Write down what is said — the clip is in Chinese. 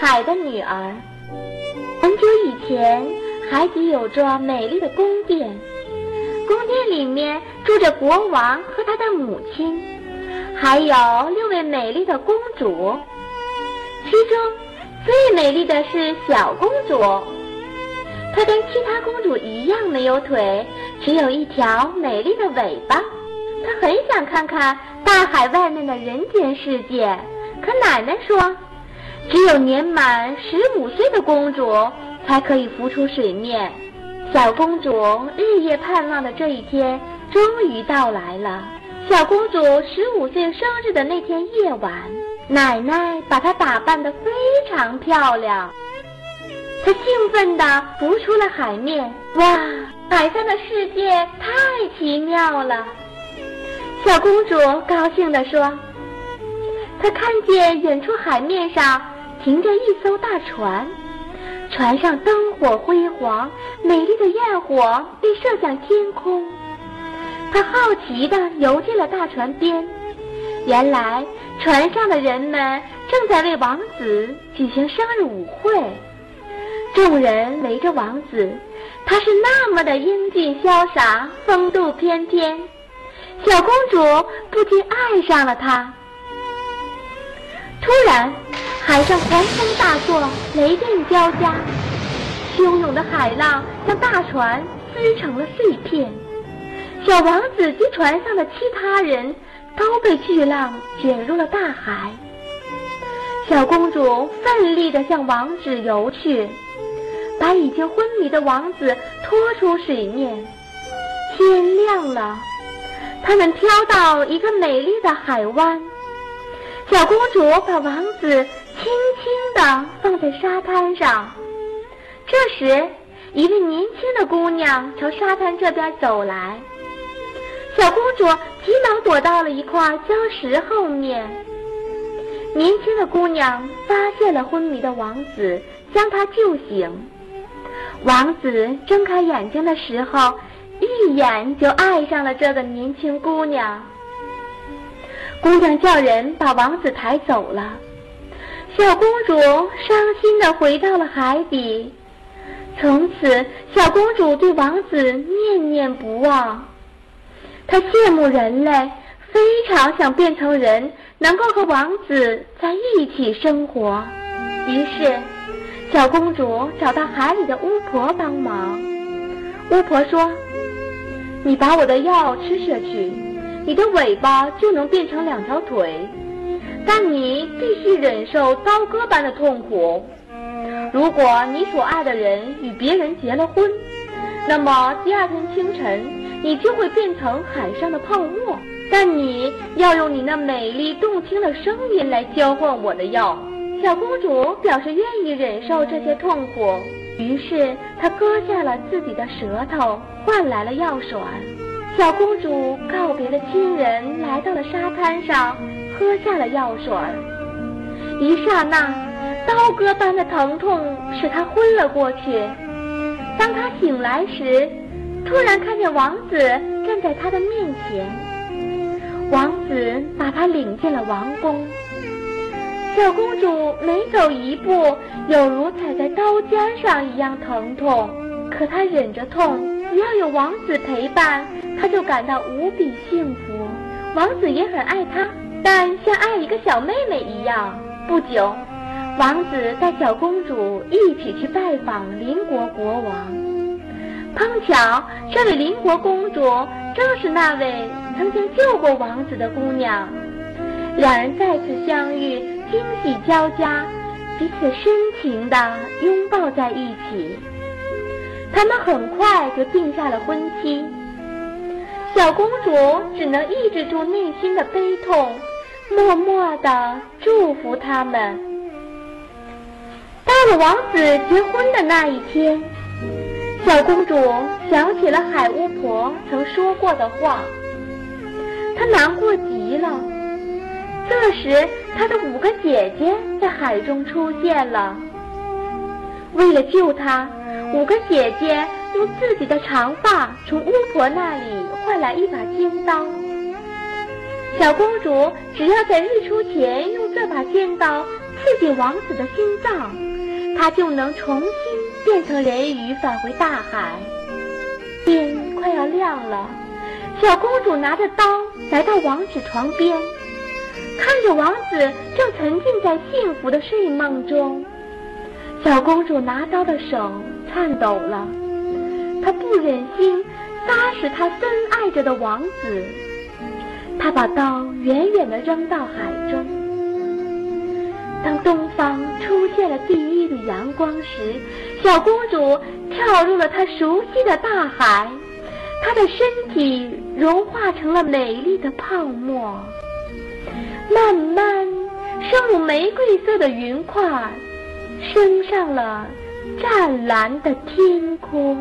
海的女儿。很久以前，海底有座美丽的宫殿，宫殿里面住着国王和他的母亲，还有六位美丽的公主。其中最美丽的是小公主，她跟其他公主一样没有腿，只有一条美丽的尾巴。她很想看看大海外面的人间世界，可奶奶说。只有年满十五岁的公主才可以浮出水面。小公主日夜盼望的这一天终于到来了。小公主十五岁生日的那天夜晚，奶奶把她打扮得非常漂亮。她兴奋地浮出了海面。哇，海上的世界太奇妙了！小公主高兴地说：“她看见远处海面上。”停着一艘大船，船上灯火辉煌，美丽的焰火被射向天空。他好奇地游进了大船边，原来船上的人们正在为王子举行生日舞会。众人围着王子，他是那么的英俊潇洒，风度翩翩，小公主不禁爱上了他。突然。海上狂风大作，雷电交加，汹涌的海浪将大船撕成了碎片。小王子及船上的其他人都被巨浪卷入了大海。小公主奋力地向王子游去，把已经昏迷的王子拖出水面。天亮了，他们飘到一个美丽的海湾。小公主把王子。轻轻地放在沙滩上。这时，一位年轻的姑娘朝沙滩这边走来。小公主急忙躲到了一块礁石后面。年轻的姑娘发现了昏迷的王子，将他救醒。王子睁开眼睛的时候，一眼就爱上了这个年轻姑娘。姑娘叫人把王子抬走了。小公主伤心的回到了海底，从此小公主对王子念念不忘。她羡慕人类，非常想变成人，能够和王子在一起生活。于是，小公主找到海里的巫婆帮忙。巫婆说：“你把我的药吃下去，你的尾巴就能变成两条腿。”但你必须忍受刀割般的痛苦。如果你所爱的人与别人结了婚，那么第二天清晨，你就会变成海上的泡沫。但你要用你那美丽动听的声音来交换我的药。小公主表示愿意忍受这些痛苦，于是她割下了自己的舌头，换来了药水。小公主告别了亲人，来到了沙滩上。喝下了药水儿，一刹那，刀割般的疼痛使他昏了过去。当他醒来时，突然看见王子站在他的面前。王子把他领进了王宫。小公主每走一步，有如踩在刀尖上一样疼痛，可她忍着痛，只要有王子陪伴，她就感到无比幸福。王子也很爱她。但像爱一个小妹妹一样。不久，王子带小公主一起去拜访邻国国王。碰巧，这位邻国公主正是那位曾经救过王子的姑娘。两人再次相遇，惊喜交加，彼此深情地拥抱在一起。他们很快就定下了婚期。小公主只能抑制住内心的悲痛。默默地祝福他们。到了王子结婚的那一天，小公主想起了海巫婆曾说过的话，她难过极了。这时，她的五个姐姐在海中出现了。为了救她，五个姐姐用自己的长发从巫婆那里换来一把尖刀。小公主只要在日出前用这把尖刀刺进王子的心脏，他就能重新变成人鱼返回大海。天快要亮了，小公主拿着刀来到王子床边，看着王子正沉浸在幸福的睡梦中，小公主拿刀的手颤抖了，她不忍心杀死她深爱着的王子，她把刀远远地扔到海中。当东方出现了第一缕阳光时，小公主跳入了她熟悉的大海，她的身体融化成了美丽的泡沫，慢慢升入玫瑰色的云块，升上了湛蓝的天空。